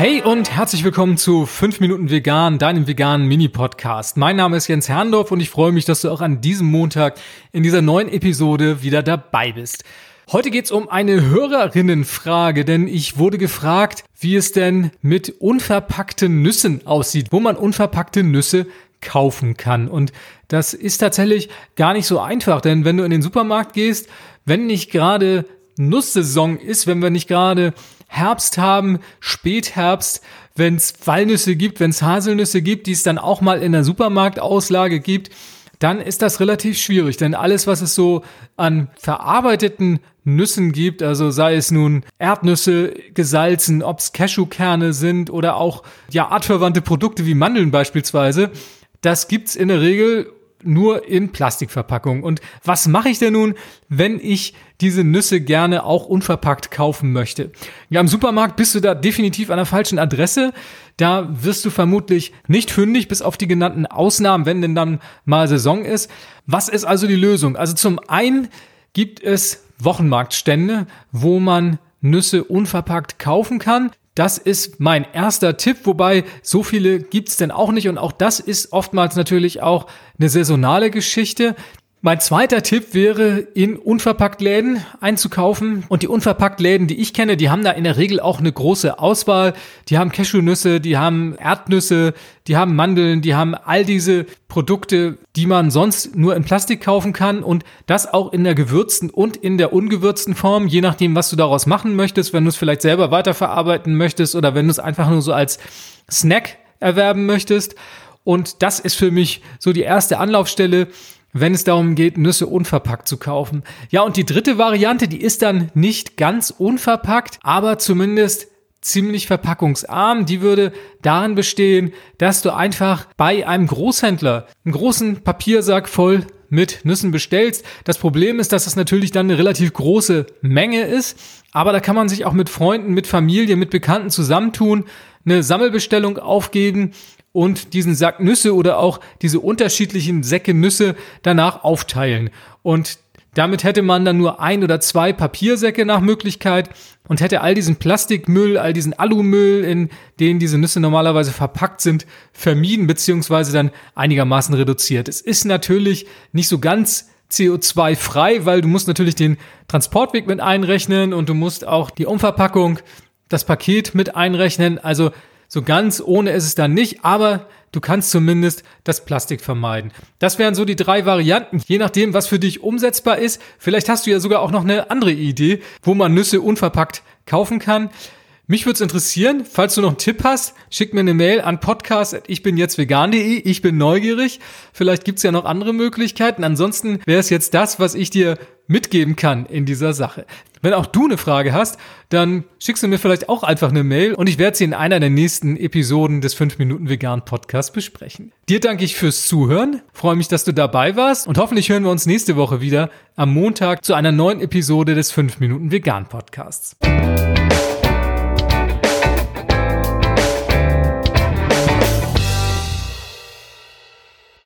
Hey und herzlich willkommen zu 5 Minuten Vegan, deinem veganen Mini-Podcast. Mein Name ist Jens Herndorf und ich freue mich, dass du auch an diesem Montag in dieser neuen Episode wieder dabei bist. Heute geht's um eine Hörerinnenfrage, denn ich wurde gefragt, wie es denn mit unverpackten Nüssen aussieht, wo man unverpackte Nüsse kaufen kann. Und das ist tatsächlich gar nicht so einfach, denn wenn du in den Supermarkt gehst, wenn nicht gerade Nusssaison ist, wenn wir nicht gerade Herbst haben, Spätherbst, wenn es Walnüsse gibt, wenn es Haselnüsse gibt, die es dann auch mal in der Supermarktauslage gibt, dann ist das relativ schwierig, denn alles, was es so an verarbeiteten Nüssen gibt, also sei es nun Erdnüsse gesalzen, ob es Cashewkerne sind oder auch ja artverwandte Produkte wie Mandeln beispielsweise, das gibt's in der Regel nur in Plastikverpackung. Und was mache ich denn nun, wenn ich diese Nüsse gerne auch unverpackt kaufen möchte? Ja, im Supermarkt bist du da definitiv an der falschen Adresse. Da wirst du vermutlich nicht fündig, bis auf die genannten Ausnahmen, wenn denn dann mal Saison ist. Was ist also die Lösung? Also zum einen gibt es Wochenmarktstände, wo man Nüsse unverpackt kaufen kann. Das ist mein erster Tipp, wobei so viele gibt's denn auch nicht und auch das ist oftmals natürlich auch eine saisonale Geschichte. Mein zweiter Tipp wäre, in Unverpacktläden einzukaufen. Und die Unverpacktläden, die ich kenne, die haben da in der Regel auch eine große Auswahl. Die haben Cashewnüsse, die haben Erdnüsse, die haben Mandeln, die haben all diese Produkte, die man sonst nur in Plastik kaufen kann. Und das auch in der gewürzten und in der ungewürzten Form, je nachdem, was du daraus machen möchtest. Wenn du es vielleicht selber weiterverarbeiten möchtest oder wenn du es einfach nur so als Snack erwerben möchtest. Und das ist für mich so die erste Anlaufstelle wenn es darum geht, Nüsse unverpackt zu kaufen. Ja, und die dritte Variante, die ist dann nicht ganz unverpackt, aber zumindest ziemlich verpackungsarm. Die würde darin bestehen, dass du einfach bei einem Großhändler einen großen Papiersack voll mit Nüssen bestellst. Das Problem ist, dass es natürlich dann eine relativ große Menge ist, aber da kann man sich auch mit Freunden, mit Familie, mit Bekannten zusammentun, eine Sammelbestellung aufgeben und diesen Sack Nüsse oder auch diese unterschiedlichen Säcke Nüsse danach aufteilen. Und damit hätte man dann nur ein oder zwei Papiersäcke nach Möglichkeit und hätte all diesen Plastikmüll, all diesen Alumüll, in denen diese Nüsse normalerweise verpackt sind, vermieden beziehungsweise dann einigermaßen reduziert. Es ist natürlich nicht so ganz CO2 frei, weil du musst natürlich den Transportweg mit einrechnen und du musst auch die Umverpackung, das Paket mit einrechnen. Also so ganz ohne ist es dann nicht, aber du kannst zumindest das Plastik vermeiden. Das wären so die drei Varianten, je nachdem, was für dich umsetzbar ist. Vielleicht hast du ja sogar auch noch eine andere Idee, wo man Nüsse unverpackt kaufen kann. Mich würde es interessieren, falls du noch einen Tipp hast, schick mir eine Mail an podcast ich bin jetzt vegan.de. Ich bin neugierig. Vielleicht gibt's ja noch andere Möglichkeiten. Ansonsten wäre es jetzt das, was ich dir mitgeben kann in dieser Sache. Wenn auch du eine Frage hast, dann schickst du mir vielleicht auch einfach eine Mail und ich werde sie in einer der nächsten Episoden des 5 Minuten Vegan Podcasts besprechen. Dir danke ich fürs Zuhören, freue mich, dass du dabei warst und hoffentlich hören wir uns nächste Woche wieder am Montag zu einer neuen Episode des 5 Minuten Vegan Podcasts.